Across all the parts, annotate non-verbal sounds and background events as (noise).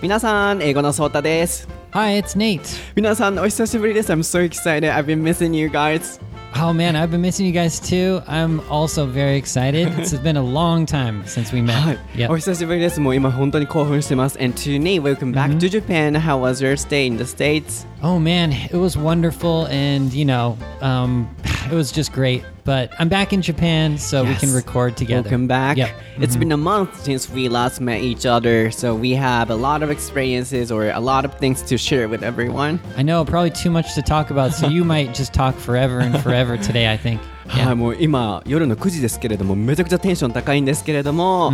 皆さん、英語のソータです。 Hi, it's Nate. 皆さん、お久しぶりです。I'm so excited. I've been missing you guys. Oh man, I've been missing you guys too. I'm also very excited. it's (laughs) been a long time since we met. はい、 Yep. お久しぶりです。もう今本当に興奮してます。And to Nate, welcome back to Japan. How was your stay in the States? Oh man, it was wonderful, and you know, um, (sighs) it was just great. But I'm back in Japan, so we can Yes. record together. Welcome back. Yep. It's been a month since we last met each other, so we have a lot of experiences or a lot of things to share with everyone. I know, probably too much to talk about, so you (laughs) might just talk forever and forever today. I think. (laughs) はい、もう今夜の9時ですけれどもめちゃくちゃテンション高いんですけれども、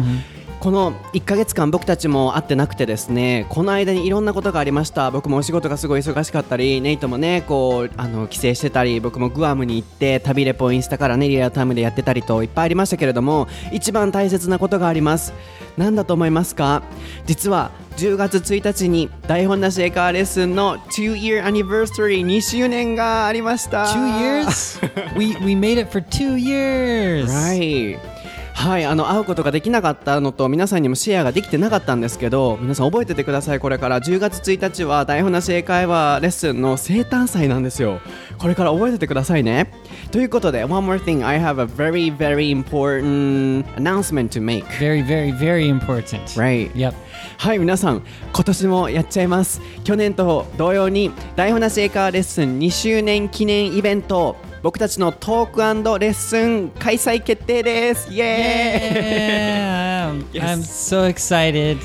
この1ヶ月間僕たちも会ってなくてですねこの間にいろんなことがありました僕もお仕事がすごい忙しかったりネイトもねこうあの帰省してたり僕もグアムに行って旅レポインスタからねリアルタイムでやってたりといっぱいありましたけれども一番大切なことがあります何だと思いますか？実は10月1日に台本なし英会話レッスンの2 year anniversary2 周年がありました Two years? we we made it for two years. (laughs) Right. はい、あの会うことができなかったのと皆さんにもシェアができてなかったんですけど皆さん覚えててください。これから10月1日は台本なし英会話レッスンの生誕祭なんですよ。これから覚えててくださいね。ということで One more thing I have a very very important announcement to make. Very, very, very important. Right. Yep. はい皆さん今年もやっちゃいます。去年と同様に台本なし英会話レッスン2周年記念イベント僕たちのトークレッスン開催決定です。イエーイ。Yeah, I'm so excited.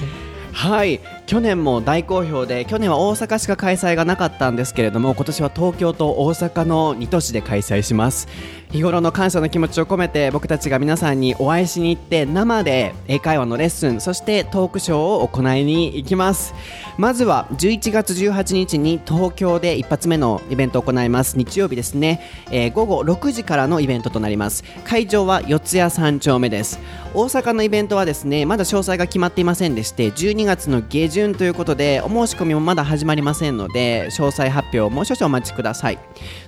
はい。去年も大好評で去年は大阪しか開催がなかったんですけれども今年は東京と大阪の2都市で開催します日頃の感謝の気持ちを込めて僕たちが皆さんにお会いしに行って生で英会話のレッスンそしてトークショーを行いに行きます。まずは11月18日に東京で一発目のイベントを行います。日曜日ですね、えー午後6時からのイベントとなります。会場は四谷三丁目です。大阪のイベントはですねまだ詳細が決まっていませんでして12月の下旬ということでお申し込みもまだ始まりませんので詳細発表をもう少々お待ちください。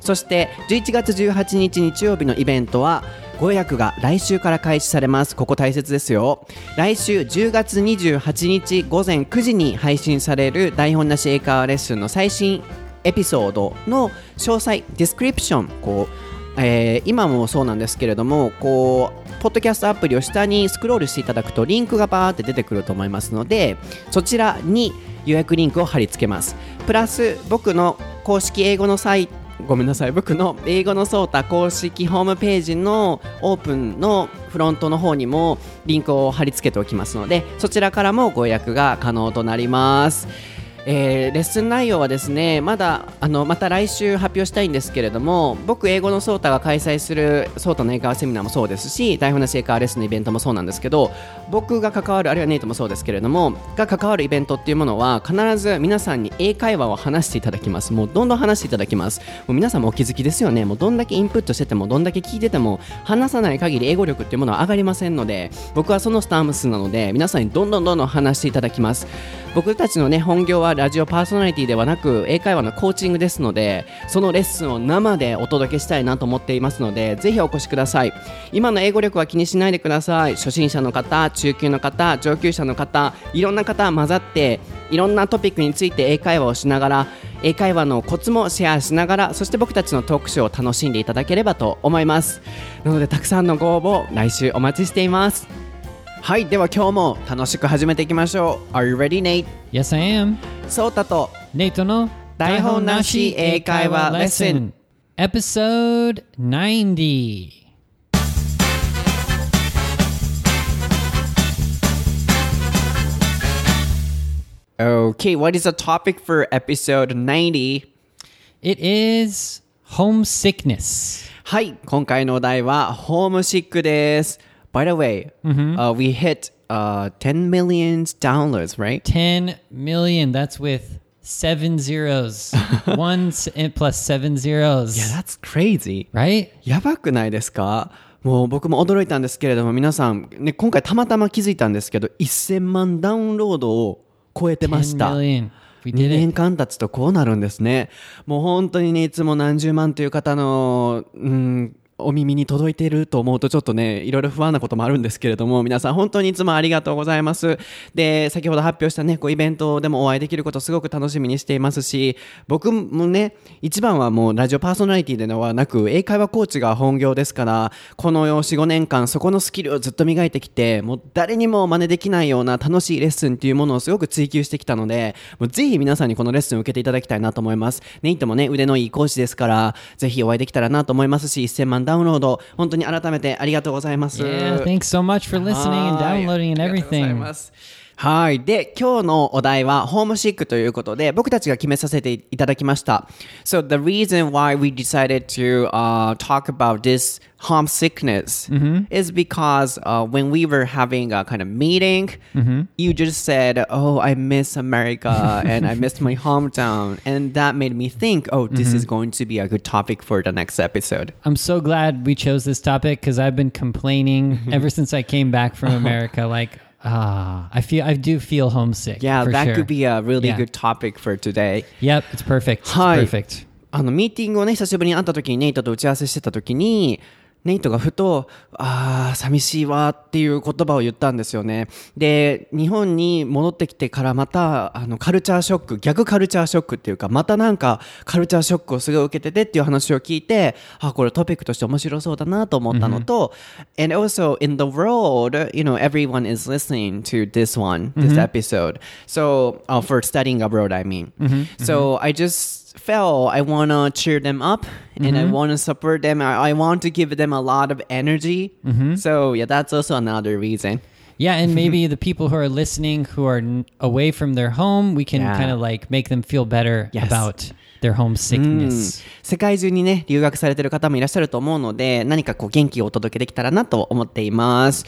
そして11月18日日曜曜日のイベントはご予約が来週から開始されます。ここ大切ですよ。来週10月28日午前9時に配信される台本なし英会話レッスンの最新エピソードの詳細ディスクリプションこう、えー今もそうなんですけれどもこうポッドキャストアプリを下にスクロールしていただくとリンクがバーって出てくると思いますのでそちらに予約リンクを貼り付けます。プラス僕の公式英語のサイトごめんなさい僕の英語のソータ公式ホームページのオープンのフロントの方にもリンクを貼り付けておきますのでそちらからもご予約が可能となります。えーレッスン内容はですねまだあのまた来週発表したいんですけれども僕英語のソータが開催するソータの英会話セミナーもそうですし台本なし英会話レッスンのイベントもそうなんですけど僕が関わるあるいはネイトもそうですけれどもが関わるイベントっていうものは必ず皆さんに英会話を話していただきます。もうどんどん話していただきます。もう皆さんもお気づきですよね。もうどんだけインプットしててもどんだけ聞いてても話さない限り英語力っていうものは上がりませんので僕はそのスタンスなので皆さんにどんどんどんどん話していただきます。僕たちのね本業はラジオパーソナリティではなく英会話のコーチングですのでそのレッスンを生でお届けしたいなと思っていますのでぜひお越しください。今の英語力は気にしないでください。初心者の方中級の方上級者の方いろんな方混ざっていろんなトピックについて英会話をしながら英会話のコツもシェアしながらそして僕たちのトークショーを楽しんでいただければと思います。なのでたくさんのご応募来週お待ちしています。はいでは今日も楽しく始めていきましょう Are you ready, Nate? Yes, I am. ソータと Nato no 台本なし英会話レッスン Episode 90. Okay, what is the topic for episode 90? It is homesickness. はい、今回のお題はホームシックです。By the way,、uh, we hit、uh, 10 million downloads, right? 10 million. That's with seven zeros. One plus seven zeros. Yeah, that's crazy. right? やばくないですかもう僕も驚いたんですけれども皆さん、ね、今回たまたま気づいたんですけど1000万ダウンロードを超えてまし10た。million. We 2 did 年.間経つとこうなるんですね。もう本当にね、いつも何十万という方の、うん、お耳に届いていると思うとちょっとね、いろいろ不安なこともあるんですけれども、皆さん本当にいつもありがとうございます。で、先ほど発表したね、こうイベントでもお会いできることすごく楽しみにしていますし、僕もね、一番はもうラジオパーソナリティではなく、英会話コーチが本業ですから、この4、5年間、そこのスキルをずっと磨いてきて、もう誰にも真似できないような楽しいレッスンっていうものをすごく追求してきたので、もうぜひ皆さんにこのレッスンを受けていただきたいなと思います。ネイトもね、腕のいい講師ですから、ぜひお会いできたらなと思いますし、1000万ダウンロード、本当に改めてありがとうございます。Yeah, thanks so much for listening and はい downloading and everything. ますはい。で、今日のお題は、ホームシックということで、僕たちが決めさせていただきました。So, the reason why we decided to、uh, talk about this homesickness is because uh, when we were having a kind of meeting, you just said, Oh, I miss America and I miss my hometown. And that made me think, Oh, this is going to be a good topic for the next episode. I'm so glad we chose this topic because I've been complaining (laughs) ever since I came back from America. (laughs) Like, ah, I feel I do feel homesick. Yeah, for that sure. could be a really Yeah. good topic for today. Yep, it's perfect. It's はい perfect. あのミーティングをね久しぶりに会った時にネイトと打ち合わせしてた時に ネイトがふと「あー寂しいわ」っていう言葉を言ったんですよね。で日本に戻ってきてからまたあのカルチャーショック逆カルチャーショックっていうかまたなんかカルチャーショックをすごい受けててっていう話を聞いてあこれトピックとして面白そうだなと思ったのと、and also in the world you know everyone is listening to this one this episode. So uh, for studying abroad I mean. So I just felt I want to cheer them up and I want to support them. I, I want to give them a lot of energy. So, yeah, that's also another reason. Yeah, and maybe (laughs) the people who are listening who are n- away from their home, we can Yeah. kind of like make them feel better Yes. about their homesickness. 世界中にね、留学されてる方もいらっしゃると思うので、何かこう元気をお届けできたらなと思っています。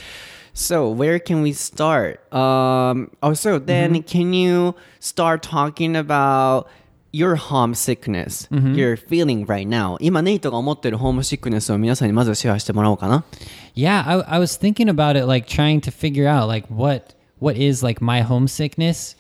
So, where can we start? Um, also, then, can you start talking about your homesickness, you're feeling right now? 今、ネイトが思ってるホームシックネスを皆さんにまずシェアしてもらおうかな。 Yeah, I, I was thinking about it, like trying to figure out like what what is like my homesickness,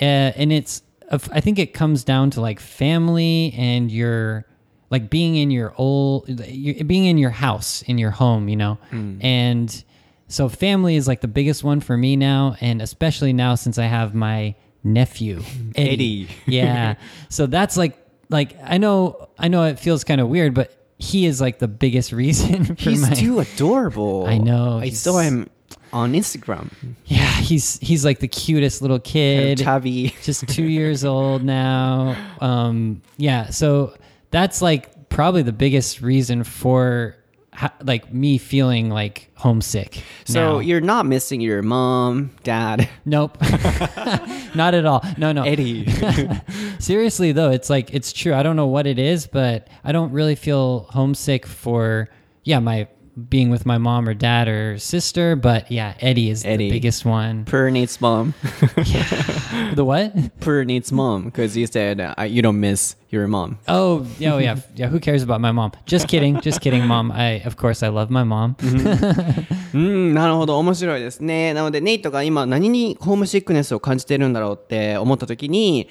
uh, and it's of- I think it comes down to like family and your like being in your old you being in your house in your home, you know, and so family is like the biggest one for me now, and especially now since I have my nephew (laughs) Eddie. yeah, so that's like like I know I know it feels kind of weird, but he is like the biggest (laughs) reason for He's my too adorable. (laughs) I know, I saw him on Instagram. Yeah, he's he's like the cutest little kid. Chubby. just two years old now. Um, yeah, so that's like probably the biggest reason for like me feeling like homesick. So now. you're not missing your mom, dad, nope, (laughs) (laughs) not at all. No, no. Eddie. (laughs) Seriously though, it's like it's true. I don't know what it is, but I don't really feel homesick for yeah my being with my mom or dad or sister. But yeah, Eddie is Eddie. the biggest one. Per needs mom. (laughs) The what? Per needs mom because you said uh, you don't miss your mom. Oh, yeah, oh, yeah, yeah. Who cares about my mom? Just kidding, just kidding, mom. I, of course, I love my mom. (laughs) うん、なるほど、面白いですね。なので、ネイトが今何にホームシックネスを感じてるんだろうって思った時に、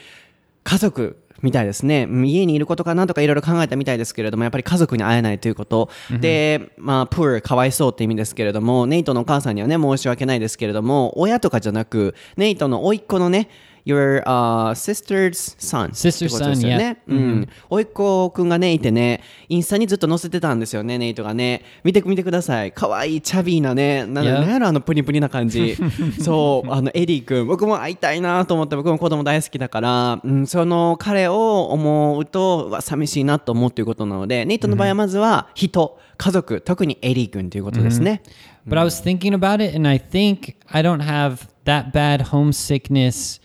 家族 みたいですね。うん家にいることかなとかいろいろ考えたみたいですけれども、やっぱり家族に会えないということ。で、まあ、プール、かわいそうって意味ですけれども、ネイトのお母さんにはね、申し訳ないですけれども、親とかじゃなく、ネイトの甥っ子のね、your、uh, sister's son. Sister's son, ね。うん。甥っ子くんがね、いてね、インスタにずっと載せてたんですよね、ネイトがね。見て、見てください。かわいい、 chubby なね、な Yeah. なんやろ、あのプニプニな感じ。(laughs) そう、あの、エディ君、僕も会いたいなと思って、僕も子供大好きだから、うん、その彼を思うと、うわ寂しいなと思うということなので、ネイトの場合はまずは人、家族、特にエディ君ということですね。But I was thinking about it, and I think I don't have that bad homesickness,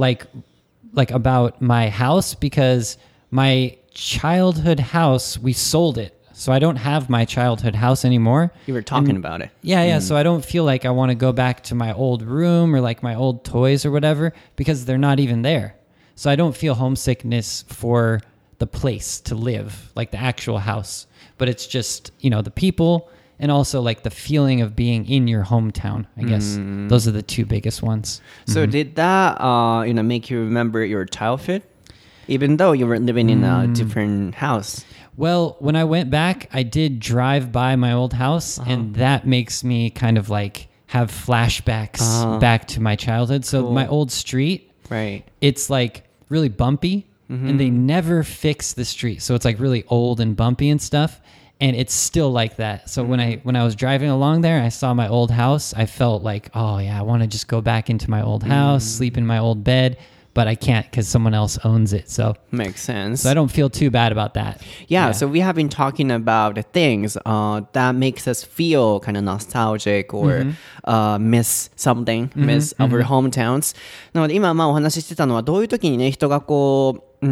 like, like about my house because my childhood house we sold it, so I don't have my childhood house anymore. You were talking about it. Yeah, yeah. Mm-hmm. So I don't feel like I want to go back to my old room or like my old toys or whatever because they're not even there. So I don't feel homesickness for the place to live, like the actual house. But it's just, you know, the people and also like the feeling of being in your hometown. I guess mm-hmm. those are the two biggest ones. So mm-hmm. did that, uh, you know, make you remember your childhood? Even though you were living in a mm. different house. Well, when I went back, I did drive by my old house, uh-huh. and that makes me kind of like have flashbacks uh-huh. back to my childhood. So my old street, Right. it's like really bumpy, and they mm-hmm. never fix the street, so it's like really old and bumpy and stuff And it's still like that. So when I when I was driving along there, I saw my old house. I felt like, oh yeah, I want to just go back into my old house, sleep in my old bed, but I can't because someone else owns it. So Makes sense. so I don't feel too bad about that. Yeah, so we have been talking about the things uh, that makes us feel kind of nostalgic or、uh, miss something, miss our hometowns. なので今まあお話ししてたのはどういう時にね人がこううー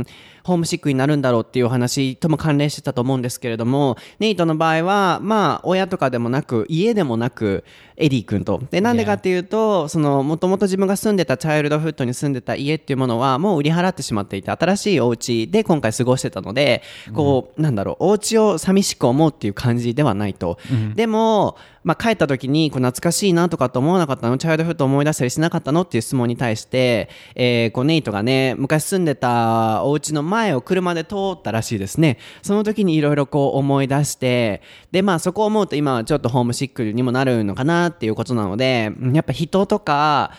ん ホームシックになるんだろうっていうお話とも関連してたと思うんですけれどもネイトの場合はまあ親とかでもなく家でもなくエディ君と。でなんでかっていうとそのもともと自分が住んでたチャイルドフットに住んでた家っていうものはもう売り払ってしまっていて新しいお家で今回過ごしてたのでこう、なんだろうお家を寂しく思うっていう感じではないと、でも、まあ、帰った時にこう懐かしいなとかって思わなかったの？チャイルドフット思い出したりしなかったの？っていう質問に対して、えーこうネイトがね昔住んでたお家の前を車で通ったらしいですね。その時にいろいろこう思い出してでまあそこを思うと今はちょっとホームシックにもなるのかなっていうことなのでうんやっぱ人とか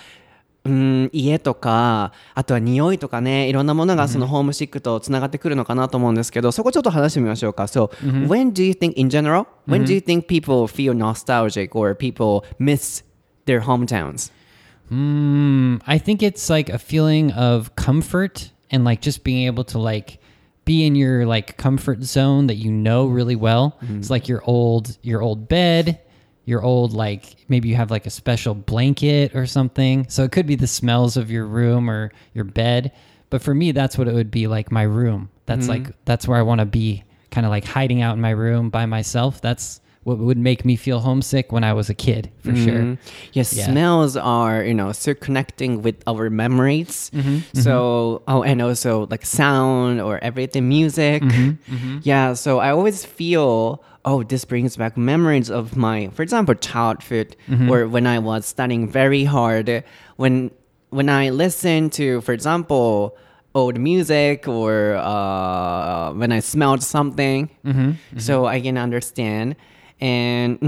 うん家とかあとは匂いとかねいろんなものがそのホームシックとつながってくるのかなと思うんですけどそこちょっと話してみましょうか So、when do you think in general when do you think people feel nostalgic or people miss their hometowns Mm, I think it's like a feeling of comfort and like just being able to like be in your like comfort zone that you know really well. It's like your old your old bed, your old like maybe you have like a special blanket or something. So it could be the smells of your room or your bed. But for me that's what it would be like my room. That's like mm-hmm. that's where I want to be kind of like hiding out in my room by myself. That's what would make me feel homesick when I was a kid, for mm-hmm. sure. Yes, Yeah. smells are you know still connecting with our memories. Mm-hmm. So oh, and also like sound or everything, music. Yeah, so I always feel oh, this brings back memories of my, for example, childhood mm-hmm. or when I was studying very hard. When when I listen to, for example. Old music, or uh, when I smelled something, mm-hmm. so mm-hmm. I can understand. And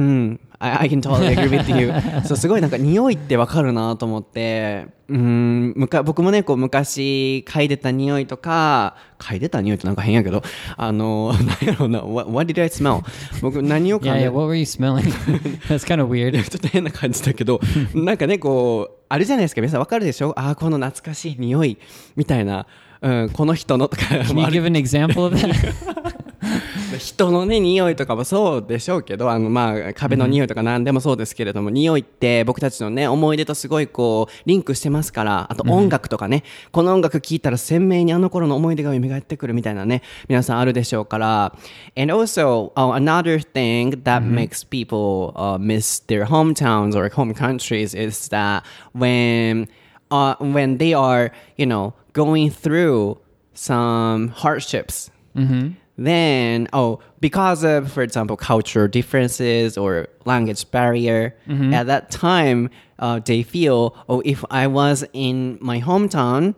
I, I can totally agree with you (laughs) そうすごいなんか匂いってわかるなと思ってうんむか僕もねこう昔嗅いでた匂いとか嗅いでた匂いってなんか変やけどあの (laughs) 何やろうな what, what did I smell? 僕何を嗅んで yeah. What were you smelling? (laughs) That's kind of weird. ちょっと変な感じだけどなんかねこうあるじゃないですか皆さんわかるでしょ？ああこの懐かしい匂いみたいな、うん、この人のとか Can you give an example of that? 人のね匂いとかもそうでしょうけどあのまあ壁の匂いとか何でもそうですけれども、匂いって僕たちのね思い出とすごいこうリンクしてますからあと音楽とかね、この音楽聴いたら鮮明にあの頃の思い出が蘇ってくるみたいなね皆さんあるでしょうから and also、uh, another thing that makes people、uh, miss their hometowns or home countries is that when uh, when they are you know going through some hardships then oh because of for example cultural differences or language barrier at that time uh, they feel oh if i was in my hometown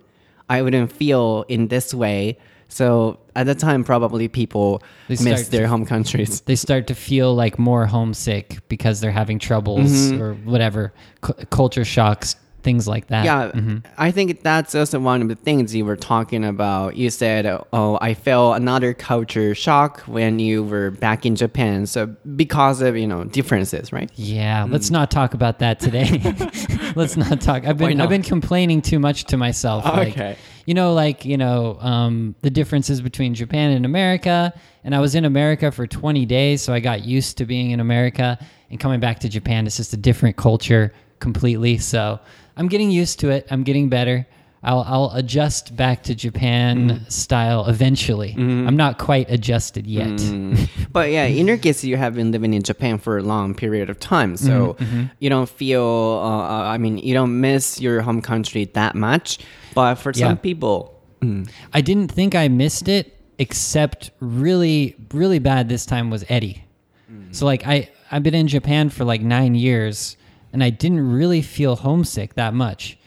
i wouldn't feel in this way. So at that time probably people They miss their to- home countries. (laughs) They start to feel like more homesick because they're having troubles or whatever, cu- culture shocks, things like that. Yeah, I think that's also one of the things you were talking about. You said, "Oh, I felt another culture shock when you were back in Japan." So because of you know differences, right? Yeah, let's not talk about that today. (laughs) (laughs) let's not talk. I've been? I've been complaining too much to myself. Like, Okay. you know, like you know, um, the differences between Japan and America. And I was in America for 20 days, so I got used to being in America. And coming back to Japan, it's just a different culture completely. So I'm getting used to it. I'm getting better. I'll, I'll adjust back to Japan mm-hmm. style eventually. Mm-hmm. I'm not quite adjusted yet. Mm-hmm. (laughs) But yeah, in your case, you have been living in Japan for a long period of time, so you don't feel. Uh, uh, I mean, you don't miss your home country that much. But for Yeah. some people, mm. I didn't think I missed it, except really, really bad this time was Eddie. Mm. So like I I've been in Japan for like nine years, and I didn't really feel homesick that much.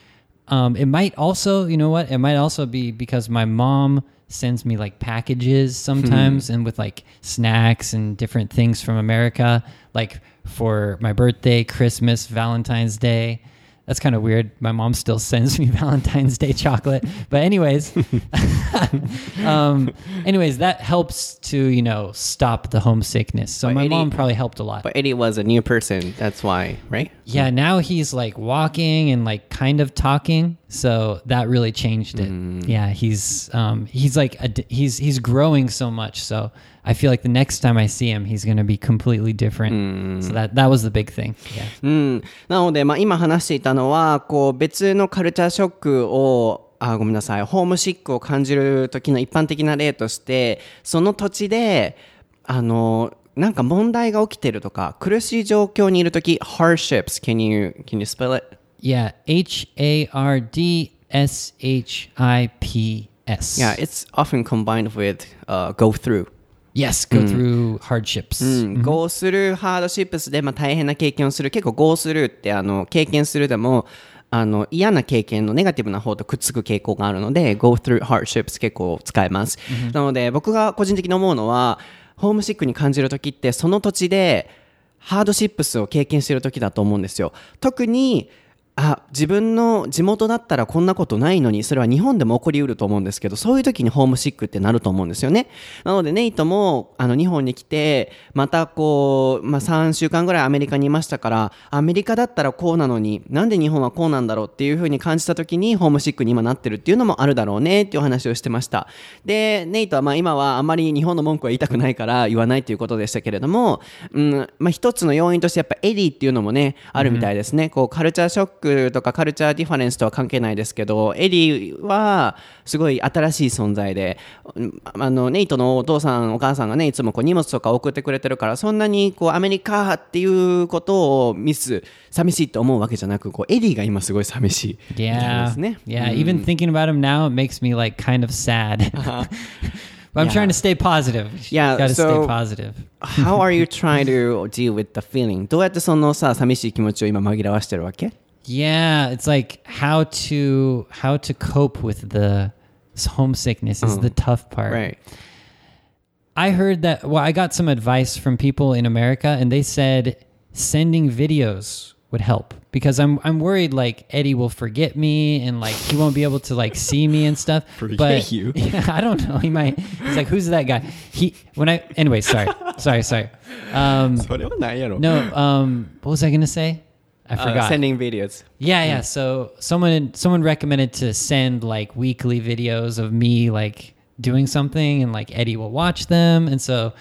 Um, it might also, you know what? It might also be because my mom sends me like packages sometimes and with like snacks and different things from America, like for my birthday, Christmas, Valentine's Day. That's kind of weird. My mom still sends me (laughs) Valentine's Day chocolate. But anyways, (laughs) um, anyways, that helps to, you know, stop the homesickness. So But my Eddie- mom probably helped a lot. But Eddie was a new person. That's why, right? Yeah, now he's like walking and like kind of talking, so that really changed it. Yeah, he's um he's like a, he's he's growing so much, so I feel like the next time I see him, he's gonna be completely different. So that that was the big thing. Yeah. うん、なので、まあ、今話していたのはこう別のカルチャーショックをあごめんなさいホームシックを感じる時の一般的な例としてその土地であのなんか問題が起きてるとか苦しい状況にいる時 hardships can you can you spell it Yeah, H A R D S H I P S. yeah it's often combined with、uh, go through. Yes, go through hardships. うん、go through ハードシップスで、まあ、大変な経験をする。結構 go through ってあの経験するでもあの嫌な経験のネガティブな方とくっつく傾向があるので go through hardships 結構使えます、なので僕が個人的に思うのはホームシックに感じる時ってその土地でハードシップスを経験している時だと思うんですよ。特にあ自分の地元だったらこんなことないのにそれは日本でも起こりうると思うんですけどそういう時にホームシックってなると思うんですよね。なのでネイトもあの日本に来てまたこう、まあ、3週間ぐらいアメリカにいましたからアメリカだったらこうなのになんで日本はこうなんだろうっていうふうに感じた時にホームシックに今なってるっていうのもあるだろうねっていうお話をしてました。でネイトはまあ今はあまり日本の文句は言いたくないから言わないということでしたけれども、うんまあ、一つの要因としてやっぱエディっていうのもねあるみたいですね、こうカルチャーショックとか culture difference とは関係ないですけどエディはすごい新しい存在でうんあのネイトのお父さんお母さんがねいつもこう荷物とか送ってくれてるからそんなにこうアメリカっていうことを miss 寂しいと思うわけじゃなくこうエディが今すごい寂しいみたいで Yeah. すね Yeah. Even thinking about him now, it makes me like kind of sad. (laughs) (laughs) but I'm trying to stay positive. Yeah, Got to so- stay positive. How are you (laughs) trying to deal with the feeling? どうやってそのさ寂しい気持ちを今紛らわしてるわけ？Yeah, it's like how to how to cope with the homesickness is the mm. tough part. Right. I heard that well I got some advice from people in America and they said sending videos would help because I'm I'm worried like Eddie will forget me and like he won't be able to like see me and stuff. (laughs) Forget but you? (laughs) Yeah, I don't know. He might. It's like, who's that guy? He when I anyway. Sorry, sorry, sorry. (laughs) Um, no. Um, what was I gonna say? I Uh, forgot. sending videos. Yeah, yeah. Mm. So someone someone recommended to send like weekly videos of me like doing something and like Eddie will watch them and so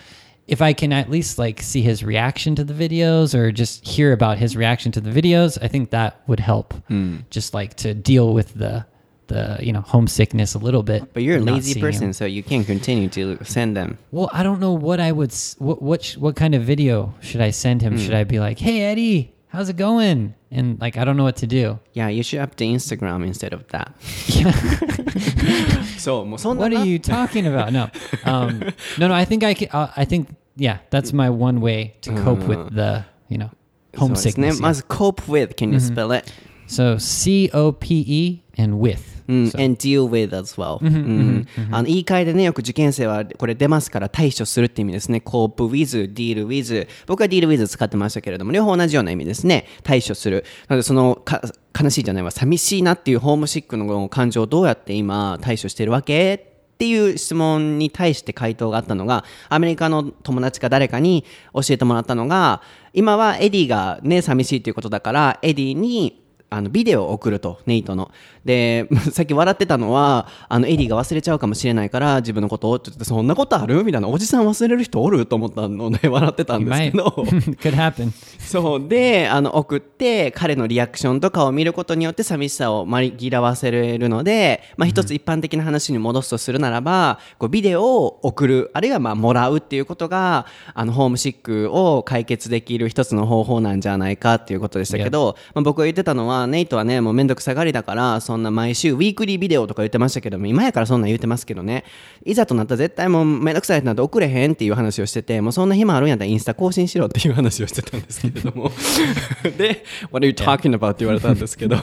if I can at least like see his reaction to the videos or just hear about his reaction to the videos, I think that would help hmm. just like to deal with the the you know homesickness a little bit. But you're a lazy person, him. so you can't continue to send them. Well, I don't know what I would s- what what sh- what kind of video should I send him? Hmm. Should I be like, "Hey Eddie, how's it going? And like, I don't know what to do. Yeah, you should up the Instagram instead of that. Yeah. (laughs) so, what are you talking about? No, um, no, no. I think I can, uh, I think yeah, that's my one way to cope with uh. the you know homesickness. Must cope with. Can you mm-hmm. spell it? So C O P E and with. うん、So- and deal with as well、うんあの言い換えでねよく受験生はこれ出ますから対処するって意味ですね。cope with deal with 僕は deal with 使ってましたけれども両方同じような意味ですね。対処する。なのでそのか悲しいじゃないわ寂しいなっていうホームシックの感情をどうやって今対処してるわけっていう質問に対して回答があったのがアメリカの友達か誰かに教えてもらったのが今はエディがね寂しいということだからエディにあのビデオを送るとネイトの。で (laughs) さっき笑ってたのはあのエディが忘れちゃうかもしれないから自分のことをって言ってそんなことある？みたいなおじさん忘れる人おる？と思ったので (laughs) 笑ってたんですけど。(laughs) Could happen. そう。であの送って彼のリアクションとかを見ることによって寂しさを紛らわせれるので、まあ、一つ一般的な話に戻すとするならばこうビデオを送るあるいはまあもらうっていうことがあのホームシックを解決できる一つの方法なんじゃないかっていうことでしたけど、まあ、僕が言ってたのはネイトはねもうめんどくさがりだからそんな毎週ウィークリービデオとか言ってましたけども今やからそんなん言ってますけどねいざとなったら絶対もうめんどくさいってなって送れへんっていう話をしててもうそんな暇あるんやったらインスタ更新しろっていう話をしてたんですけれどもで「What are you talking about?」って言われたんですけど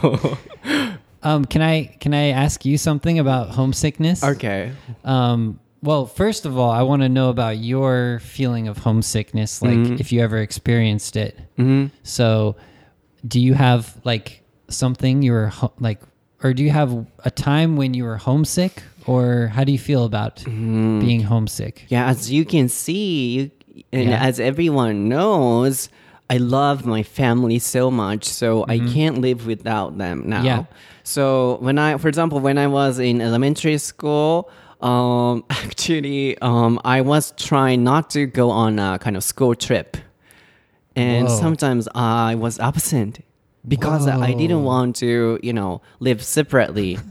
Um, can I can I ask you something about homesickness? Okay. Um, well, first of all, I want to know about your feeling of homesickness, like Mm-hmm. if you ever experienced it. So, do you have like something you were ho- like, or do you have a time when you were homesick, or how do you feel about Mm-hmm. being homesick? Yeah, as you can see, you, and Yeah. as everyone knows, I love my family so much, so I can't live without them now. Mm-hmm. Yeah. So when I, for example, when I was in elementary school, um, (laughs) actually, um, I was trying not to go on a kind of school trip, and Whoa. sometimes I was absent because I didn't want to, you know, live separately. (laughs)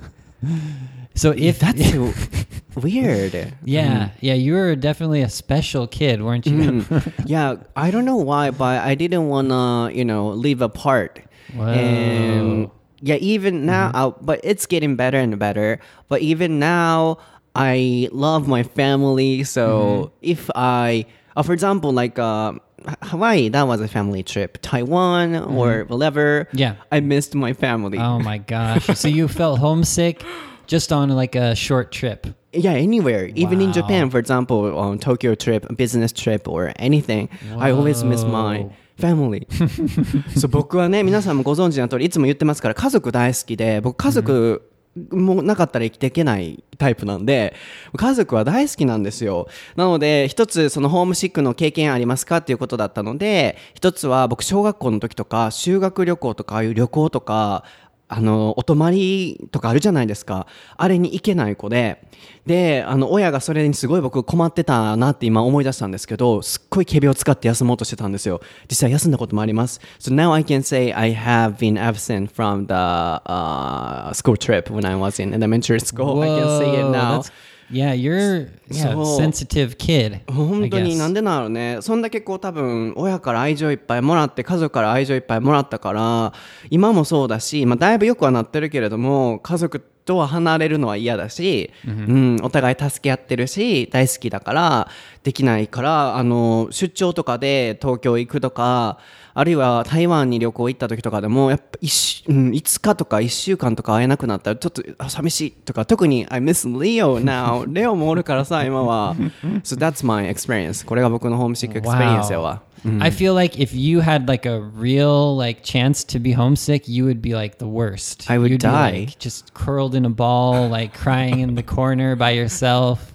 So if That's so (laughs) weird. yeah, yeah, you were definitely a special kid, weren't you? Mm-hmm. (laughs) yeah, I don't know why, but I didn't wanna, you know, live apart. Whoa. And yeah, even now, uh, but it's getting better and better. But even now, I love my family. So if I, uh, for example, like uh, Hawaii, that was a family trip. Taiwan or whatever. Yeah. I missed my family. oh my (laughs) gosh! So you felt homesick just on like a short trip. Yeah, anywhere. Even in Wow. Japan, for example, on Tokyo trip, business trip, or anything, I always miss my Whoa. family. (laughs) そう僕はね、皆さんもご存知の通り、いつも言ってますから、家族大好きで、僕家族 もなかったら生きていけないタイプなんで、家族は大好きなんですよ。なので、一つそのホームシックの経験ありますかっていうことだったので、一つは僕小学校の時とか、修学旅行とか、ああいう旅行とか、あの、お泊まりとかあるじゃないですか。あれに行けない子で。で、あの、親がそれにすごい僕困ってたなって今思い出したんですけど、すっごい仮病を使って休もうとしてたんですよ。実際休んだこともあります。So now I can say I have been absent from the、uh, school trip when I was in elementary school. I can say it Whoa, now. Yeah, you're yeah, So- sensitive kid. 本当に.なんでなのねそんだけこう多分親から愛情いっぱいもらって家族から愛情いっぱいもらったから今もそうだし、まあ、だいぶよくはなってるけれども家族とは離れるのは嫌だし、うん、お互い助け合ってるし大好きだからできないからあの出張とかで東京行くとかあるいは台湾に旅行行った時とかでもやっぱ 1,、うん、5日とか1週間とか会えなくなったらちょっとあ寂しいとか特に I miss Leo now レオもおるからさ今は So that's my experience これが僕の homesick experience やわ I feel like if you had like a real like chance to be homesick, you would be like the worst. I would You'd be, die. like, just curled in a ball, like crying in the corner by yourself.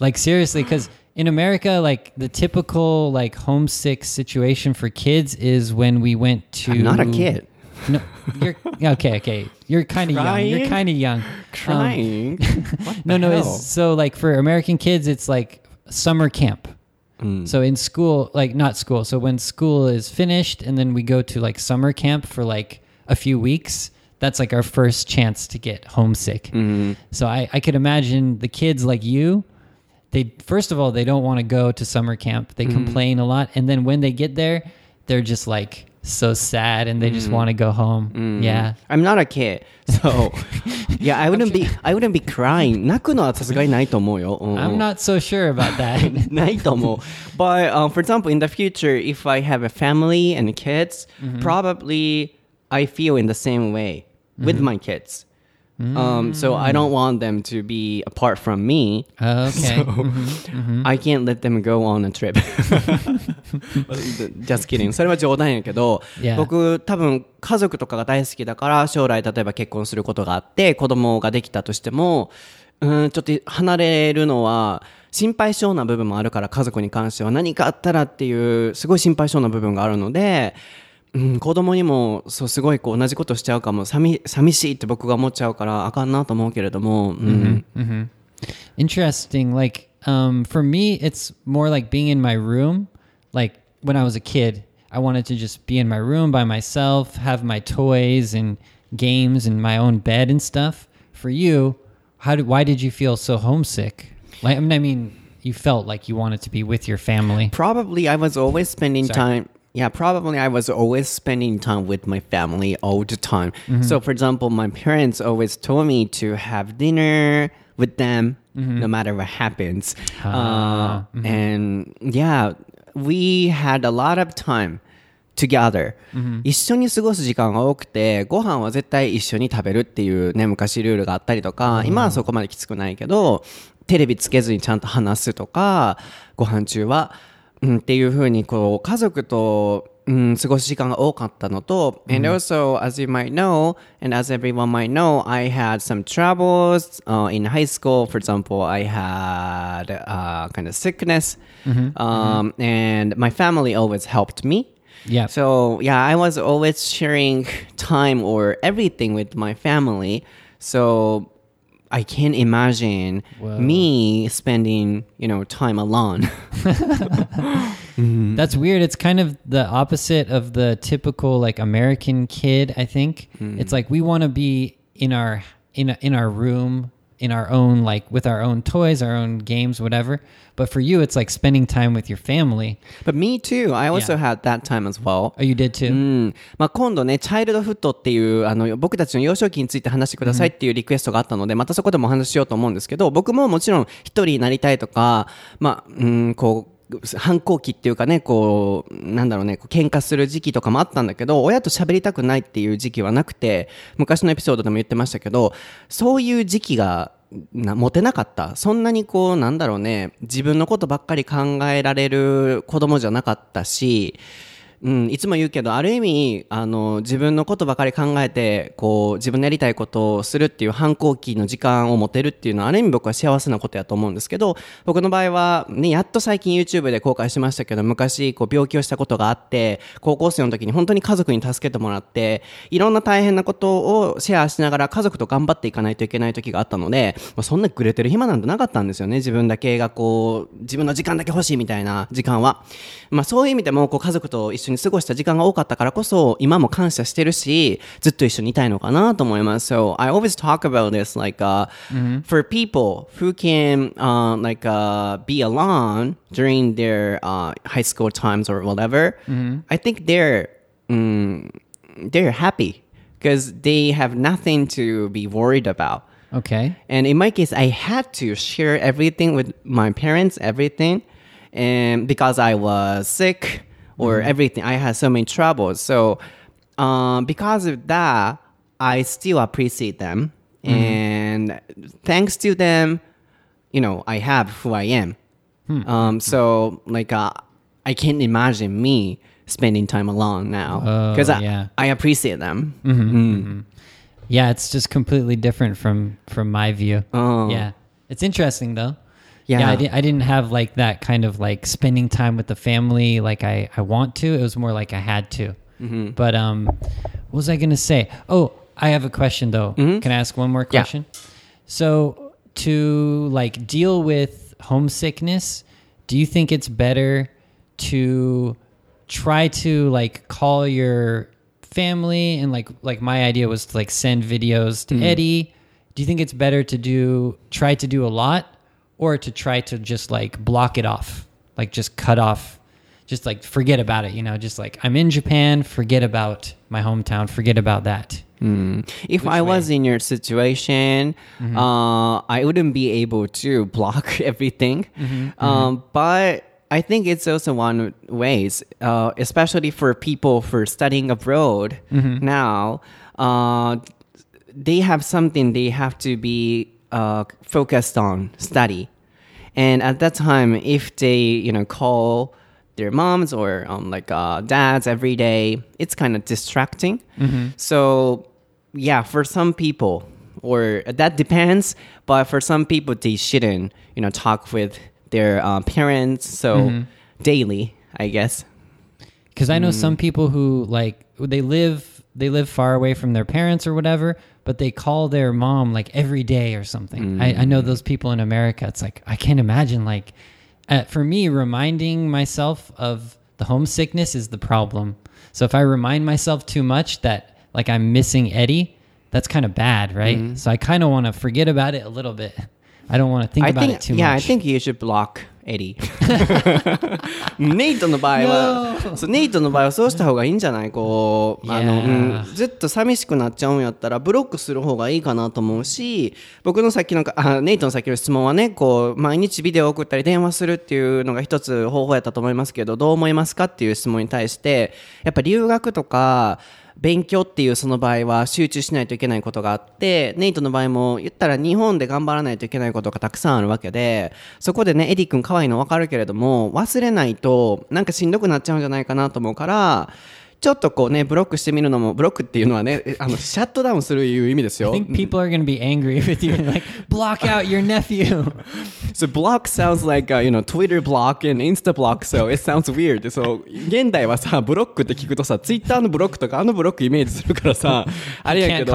Like seriously, because in America, like the typical like homesick situation for kids is when we went to. I'm not a kid No, you're okay. Okay, you're kind of young. You're kind of young. Um, crying (laughs) What no, no. hell? It's, so like for American kids, it's like summer camp. So in school, like not school. So when school is finished, and then we go to like summer camp for like a few weeks. That's like our first chance to get homesick. So I, I could imagine the kids like you They first of all they don't want to go to summer camp. They complain a lot, and then when they get there, they're just like so sad, and they just want to go home. Yeah. I'm not a kid so (laughs) yeah I wouldn't (laughs) be I wouldn't be crying 泣(laughs) くのはさすがにないと思うよ、うん I'm not so sure about that. ないと思う but um, for example in the future if I have a family and kids probably I feel in the same way with my kids Um, so I don't want them to be apart from me okay. (laughs) I can't let them go on a trip. (laughs) Just kidding. それは冗談やけど、Yeah. 僕多分家族とかが大好きだから将来例えば結婚することがあって子供ができたとしても、うん、ちょっと離れるのは心配性な部分もあるから家族に関しては何かあったらっていうすごい心配性な部分があるので、うん、子供にもそうすごいこう同じことしちゃうかも寂寂しいって僕が思っちゃうからあかんなと思うけれども、うん、 Interesting. Like, um, for me, it's more like being in my room. Like when I was a kid, I wanted to just be in my room by myself, have my toys and games and my own bed and stuff. For you, how did why did you feel so homesick? Like, I mean, I mean, you felt like you wanted to be with your family. Probably I was always spending Sorry. time. Yeah, probably I was always spending time with my family all the time. So, for example, my parents always told me to have dinner with them no matter what happens. Uh, And yeah, we had a lot of time together、一緒に過ごす時間が多くてご飯は絶対一緒に食べるっていうね昔ルールがあったりとか、今はそこまできつくないけどテレビつけずにちゃんと話すとかご飯中は、 うん、っていうふうにこう家族とうん、過ごす時間が多かったのと、and also, as you might know, and as everyone might know, I had some troubles uh, in high school. For example, I had uh, kind of sickness, um, and my family always helped me. Yeah. So yeah, I was always sharing time or everything with my family. So I can't imagine me spending, you know, time alone. (laughs) (laughs) That's weird. It's kind of the opposite of the typical like American kid, I think. Hmm. It's like we want to be in our in a, in our room, in our own like with our own toys, our own games, whatever. But for you it's like spending time with your family. but me too. I also Yeah. had that time as well. Oh, you did too. うんまあ、今度ね、チャイルドフットっていうあの僕たちの幼少期について話してくださいっていうリクエストがあったので、またそこでもお話ししようと思うんですけど、僕ももちろん一人になりたいとか、まあ、うん、こう、 反抗期っていうかね、こう、なんだろうね、喧嘩する時期とかもあったんだけど、親と喋りたくないっていう時期はなくて、昔のエピソードでも言ってましたけど、そういう時期がな持てなかった。そんなにこう、なんだろうね、自分のことばっかり考えられる子供じゃなかったし、うん、いつも言うけど、ある意味、あの、自分のことばかり考えて、こう、自分のやりたいことをするっていう反抗期の時間を持てるっていうのは、ある意味僕は幸せなことやと思うんですけど、僕の場合は、ね、やっと最近 YouTube で公開しましたけど、昔、こう、病気をしたことがあって、高校生の時に本当に家族に助けてもらって、いろんな大変なことをシェアしながら家族と頑張っていかないといけない時があったので、まそんなグレてる暇なんてなかったんですよね。自分だけがこう、自分の時間だけ欲しいみたいな時間は。まあそういう意味でも、こう家族と一緒に過ごした時間が多かったからこそ、今も感謝してるし、ずっと一緒にいたいのかなと思います。So, I always talk about this like, uh, for people who can, uh, like, uh, be alone during their, uh, high school times or whatever, I think they're, mm, they're happy because they have nothing to be worried about. Okay. And in my case, I had to share everything with my parents, everything, and because I was sick or mm-hmm. everything, I had so many troubles. So, um, because of that, I still appreciate them, mm-hmm. and thanks to them, you know, I have who I am. Hmm. Um, hmm. so, like, uh, I can't imagine me spending time alone now Oh, because I, yeah. I appreciate them. Mm-hmm. Hmm. Yeah, it's just completely different from from my view. Oh. Yeah. It's interesting though. Yeah. I, di- I didn't have like that kind of like spending time with the family like I, I want to. It was more like I had to. Mm-hmm. But um, what was I going to say? Oh, I have a question though. Can I ask one more Mm-hmm. Yeah. question? So to like deal with homesickness, do you think it's better to try to like call your family and like like my idea was to like send videos to Eddie. Do you think it's better to do try to do a lot or to try to just like block it off? Like just cut off just like forget about it, you know, just like I'm in Japan, forget about my hometown, forget about that. If I was in your situation, uh, I wouldn't be able to block (laughs) everything. Um, but I think it's also one ways, uh, especially for people for studying abroad now. Uh, they have something they have to be uh, focused on study, and at that time, if they you know call their moms or um, like uh, dads every day, it's kind of distracting. So yeah, for some people, or that depends. But for some people, they shouldn't you know talk with their uh, parents so daily. I guess. because I know some people who like they live they live far away from their parents or whatever, but they call their mom like every day or something. I, I know those people in America. It's like I can't imagine like uh, for me reminding myself of the homesickness is the problem. So if I remind myself too much that like I'm missing Eddie, that's kind of bad, right? So I kind of want to forget about it a little bit. I don't want to think I about think it too yeah, much. Yeah, I think you should block エリー。ネイトの場合は、そうネイトの場合はそうした方がいいんじゃない？こう、あの.うんずっと寂しくなっちゃうんやったら、ブロックする方がいいかなと思うし、僕のさっきのか、あネイトのさっきの質問はね、こう、毎日ビデオを送ったり電話するっていうのが一つ方法やったと思いますけど、どう思いますか？っていう質問に対して、やっぱ留学とか、勉強っていうその場合は集中しないといけないことがあって、ネイトの場合も言ったら日本で頑張らないといけないことがたくさんあるわけで、そこでね、エディ君可愛いの分かるけれども、忘れないとなんかしんどくなっちゃうんじゃないかなと思うから、ちょっとこうね、ブロックしてみるのも、ブロックっていうのはね、えあの、シャットダウンするいう意味ですよ。I think people are going to be angry with you and like block out your nephew. So block sounds like, uh, you know, Twitter block and Insta block, so it sounds weird. So, 現代はさ、ブロックって聞くとさ、Twitter のブロックとかあのブロックイメージするからさ、あれやけど.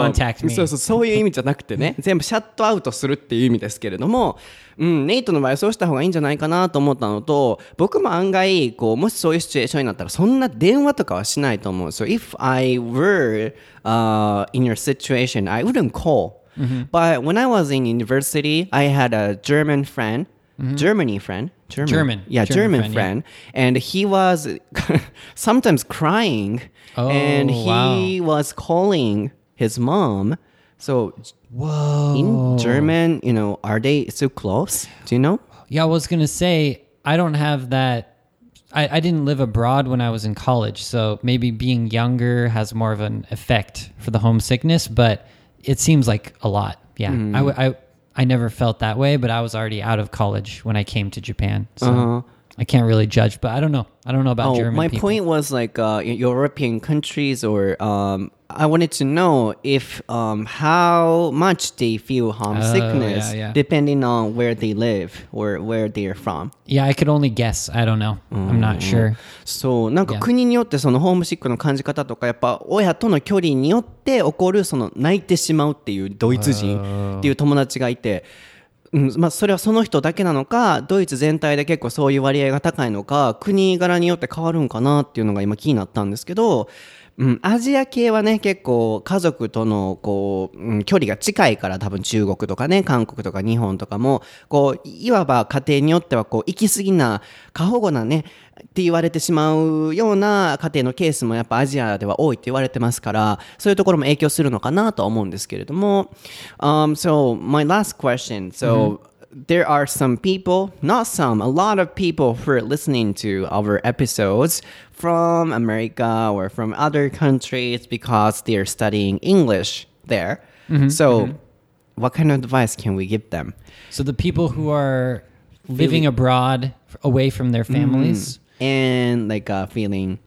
そうそう、そういう意味じゃなくてね、全部シャットアウトするっていう意味ですけれども、うん、ネイトの場合はそうした方がいいんじゃないかなと思ったのと、僕も案外、こう、もしそういうシチュエーションになったら、そんな電話とかはしないと思う。So if I were、uh, in your situation, I wouldn't call. But when I was in university, I had a German friend, Germany friend, German, German. yeah, German German, friend, friend, and he was sometimes crying, Oh, and he was calling his mom. So Whoa. in German, you know, are they so close? Do you know? Yeah, I was gonna say I don't have that. I, I didn't live abroad when I was in college, so maybe being younger has more of an effect for the homesickness. But it seems like a lot. Yeah, I I I never felt that way, but I was already out of college when I came to Japan, so I can't really judge. But I don't know. I don't know about Oh, German my people. point was like uh, European countries, or um, I wanted to know if um, how much they feel homesickness Oh, yeah, yeah. depending on where they live or where they are from. Yeah, I could only guess. I don't know. I'm not sure. そうなんか.国によってそのホームシックの感じ方とかやっぱ親との距離によって起こるその泣いてしまうっていうドイツ人っていう友達がいて、うんまあ、それはその人だけなのかドイツ全体で結構そういう割合が高いのか国柄によって変わるんかなっていうのが今気になったんですけど、うん、アジア系はね結構家族とのこう、うん距離が近いから多分中国とかね韓国とか日本とかもこういわば家庭によってはこう行き過ぎな過保護なねって言われてしまうような家庭のケースもやっぱアジアでは多いって言われてますからそういうところも影響するのかなとは思うんですけれども、um, So my last question. So、There are some people, not some, a lot of people who are listening to our episodes from America or from other countries because they're studying English there. So, what kind of advice can we give them? So the people who are living abroad, away from their families. And like uh, feeling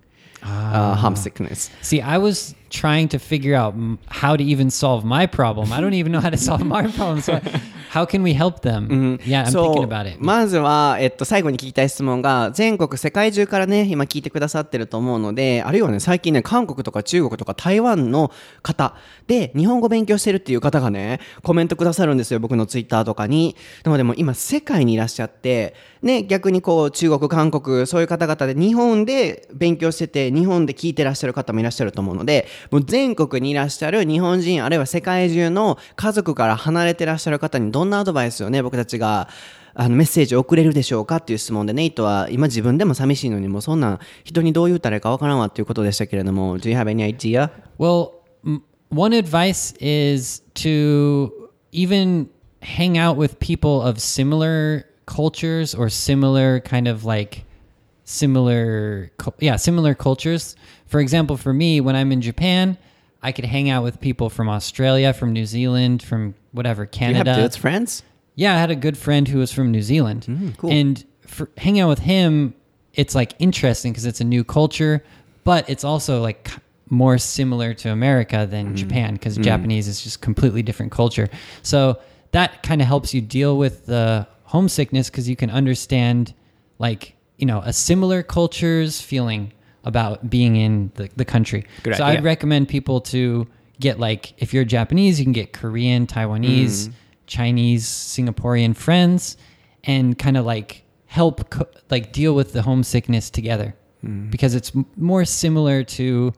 uh, homesickness. See, I was trying to figure out mm, how to even solve my problem. I don't even know how to solve my problem. So, (laughs) how can we help them? Yeah, I'm thinking about it. まずは、えっと、最後に聞きたい質問が全国世界中からね今聞いてくださってると思うのであるいはね最近ね韓国とか中国とか台湾の方で日本語勉強してるっていう方がねコメントくださるんですよ僕のツイッターとかになのでもう今世界にいらっしゃってね逆にこう中国韓国そういう方々で日本で勉強してて日本で聞いてらっしゃる方もいらっしゃると思うのでもう全国にいらっしゃる日本人あるいは世界中の家族から離れてらっしゃる方にどんなアドバイスをね僕たちがあのメッセージを送れるでしょうかっていう質問でネイトは今自分でも寂しいのにもうそんな人にどう言ったらいいかわからんわっていうことでしたけれども Do you have any idea? Well, one advice is to even hang out with people of similar cultures or similar kind of like similar yeah, similar cultures. For example, for me when I'm in Japan, I could hang out with people from Australia, from New Zealand, from whatever, Do you have Canada. dudes friends? Yeah, I had a good friend who was from New Zealand. Mm, cool. And for hanging out with him, it's like interesting because it's a new culture, but it's also like more similar to America than mm. Japan because mm. Japanese is just completely different culture. So that kind of helps you deal with the homesickness because you can understand like, you know, a similar culture's feeling about being in the, the country. Good so idea. I'd recommend people to get like if you're Japanese, you can get Korean, Taiwanese, mm-hmm. Chinese, Singaporean friends, and kind of like help co- like deal with the homesickness together mm-hmm. because it's m- more similar to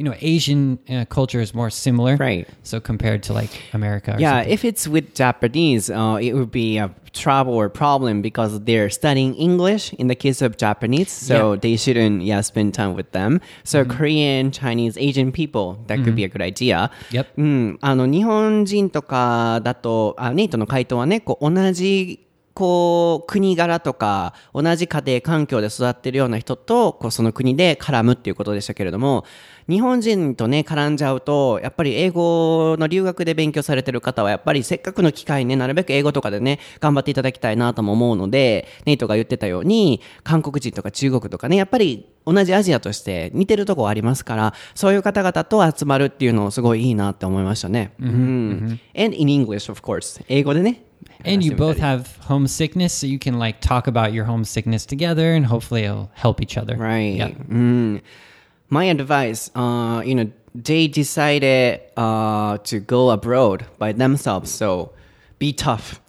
you know, Asian uh, culture is more similar. Right. So compared to like America. Yeah, something. if it's with Japanese, uh, it would be a trouble or problem because they're studying English in the case of Japanese, so Yeah. they shouldn't yeah spend time with them. So Korean, Chinese, Asian people, that could be a good idea. Yep. うん、あの日本人とかだとあネイトの回答はねこう同じこう国柄とか同じ家庭環境で育ってるような人とこうその国で絡むっていうことでしたけれども日本人とね絡んじゃうとやっぱり英語の留学で勉強されてる方はやっぱりせっかくの機会にねなるべく英語とかでね頑張っていただきたいなとも思うのでネイトが言ってたように韓国人とか中国とかねやっぱり同じアジアとして似てるとこありますからそういう方々と集まるっていうのすごいいいなって思いましたね。うん And in English of course 英語でね And you both り have homesickness, so you can like talk about your homesickness together, and hopefully it'll help each other. Right. Yeah. Mm. My advice, uh, you know, they decided uh, to go abroad by themselves. So be tough.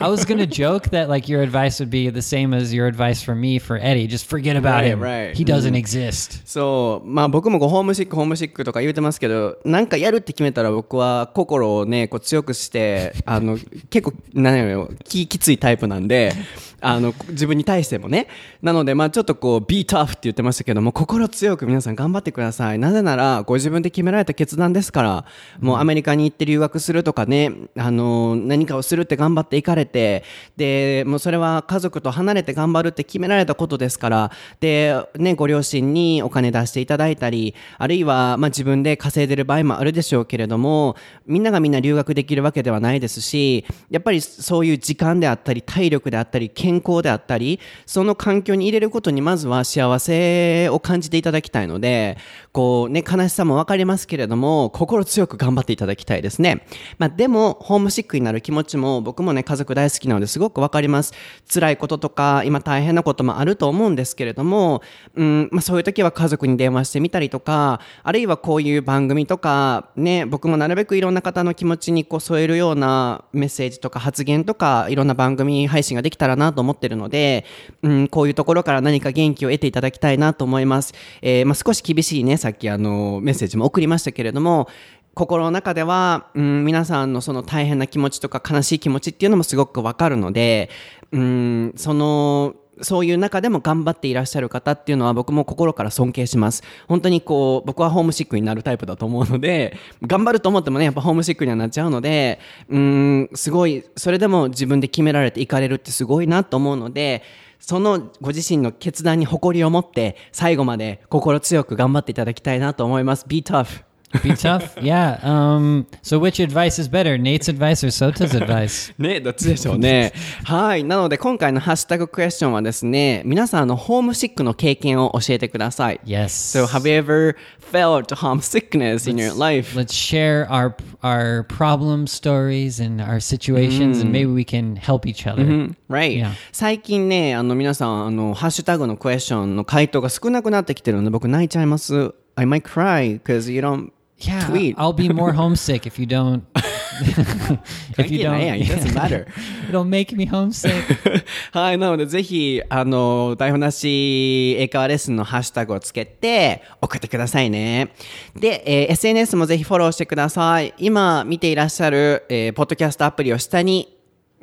I was gonna joke that like your advice would be the same as your advice for me for Eddie. Just forget about him. right. He doesn't exist. そう、まあ僕もこうホームシック、ホームシックとか言うてますけど、なんかやるって決めたら僕は心をね、こう強くして、あの、結構、なんやろ、気きついタイプなんで、あの、自分に対してもね。なので、まあちょっとこう、be tough って言ってましたけども、心強く皆さん頑張ってください。なぜなら、ご自分で決められた決断ですから、もうアメリカに行って留学するとかね、あの、何かをするって頑張って行かれて、で、もうそれは家族と離れて頑張るって決められたことですから、で、ね、ご両親にお金出していただいたり、あるいは、まあ自分で稼いでる場合もあるでしょうけれども、みんながみんな留学できるわけではないですし、やっぱりそういう時間であったり、体力であったり、健康であったり、その環境に入れることにまずは幸せを感じていただきたいので、こうね、悲しさもわかりますけれども、心強く頑張っていただきたいですね。まあでも、ホームシックになる気持ちも僕もね、家族大好きなのですごくわかります。辛いこととか、今大変なこともあると思うんですけれども、うん、まあそういう時は家族に電話してみたりとか、あるいはこういう番組とか、ね、僕もなるべくいろんな方の気持ちにこう添えるようなメッセージとか発言とか、いろんな番組配信ができたらなとと思ってるので、うん、こういうところから何か元気を得ていただきたいなと思います。えーまあ少し厳しいね、さっきあの、メッセージも送りましたけれども、心の中では、うん、皆さんのその大変な気持ちとか悲しい気持ちっていうのもすごくわかるので、うん、その、そういう中でも頑張っていらっしゃる方っていうのは僕も心から尊敬します。本当にこう、僕はホームシックになるタイプだと思うので、頑張ると思ってもね、やっぱホームシックにはなっちゃうので、うん、すごい、それでも自分で決められていかれるってすごいなと思うので、そのご自身の決断に誇りを持って、最後まで心強く頑張っていただきたいなと思います。Be tough! Be tough. Yeah. Um. So which advice is better, Nate's advice or Sota's advice? ね、どっちでしょうね。はい。なので、今回のハッシュタグクエスチョンはですね、皆さんあのホームシックの経験を教えてください。Yes. So, have you ever felt homesickness in your life? Let's share our our problem stories and our situations, and maybe we can help each other. Right. Yeah. 最近ね、あの皆さん、あの、ハッシュタグのクエスチョンの回答が少なくなってきてるので、僕泣いちゃいます。I might cry because you don't yeah. I'll be more (laughs) homesick if you don't. (laughs) if you don't, it doesn't (laughs) matter. It'll make me homesick. はい、なのでぜひあの台本なし英会話レッスンのハッシュタグをつけて送ってくださいね。で、えー、SNS もぜひフォローしてください。今見ていらっしゃる、えー、ポッドキャストアプリを下に。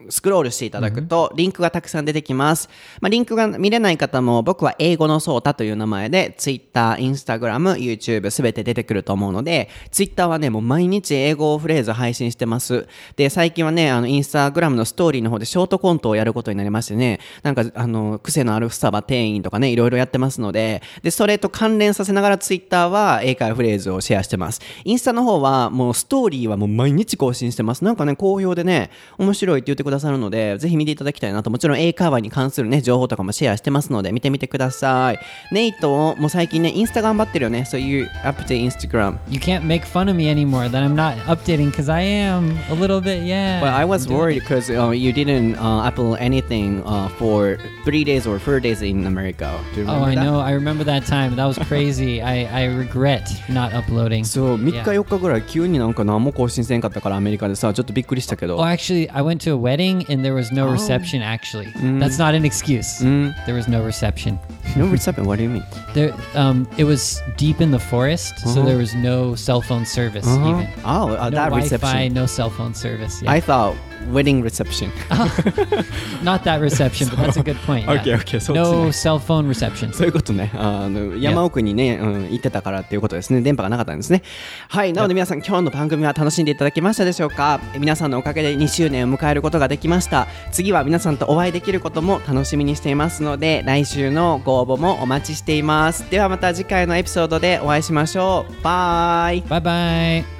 スクロールしていただくと、リンクがたくさん出てきます。まあ、リンクが見れない方も、僕は英語のソータという名前で、Twitter、Instagram、YouTube すべて出てくると思うので、Twitter はね、もう毎日英語フレーズ配信してます。で、最近はね、あの、Instagram のストーリーの方でショートコントをやることになりましてね、なんか、あの、癖のあるスタバ店員とかね、いろいろやってますので、で、それと関連させながら Twitter は英会話フレーズをシェアしてます。インスタの方は、もうストーリーはもう毎日更新してます。なんかね、好評でね、面白いって言ってくださるので、ぜひ見ていただきたいなと、もちろん英会話に関するね、情報とかもシェアしてますので、見てみてください。ネイトも最近ね、インスタ頑張ってるよね。そういうアップデ Instagram。You can't make fun of me anymore that I'm not updating because I am a little bit. Yeah. But I was worried because uh, you didn't uh, upload anything uh, for three days or four days in America. Do you Oh, remember I that? know. I remember that time. That was crazy. I, I regret not uploading. そう3日 Yeah. 4日ぐらい急になんか何も更新せんかったからアメリカでさちょっとびっくりしたけど Well, actually, I went to a wedding and there was no reception actually. That's not an excuse. There was no reception. No reception. What do you mean? There um it was deep in the forest, so there was no cell phone service even. Oh, uh, No that Wi-Fi, reception. no cell phone service. Yeah. I thought wedding reception. (laughs) Not that reception, but that's a good point. Okay, okay, so no cell phone reception. そういうことね。あの山奥にね、うん、行ってたからっていうことですね。電波がなかったんですね。はい。なので皆さん、今日の番組は楽しんでいただけましたでしょうか？え皆さんのおかげで2周年を迎えることができました。次は皆さんとお会いできることも楽しみにしていますので、来週のご応募もお待ちしています。ではまた次回のエピソードでお会いしましょう。バイ。Bye bye.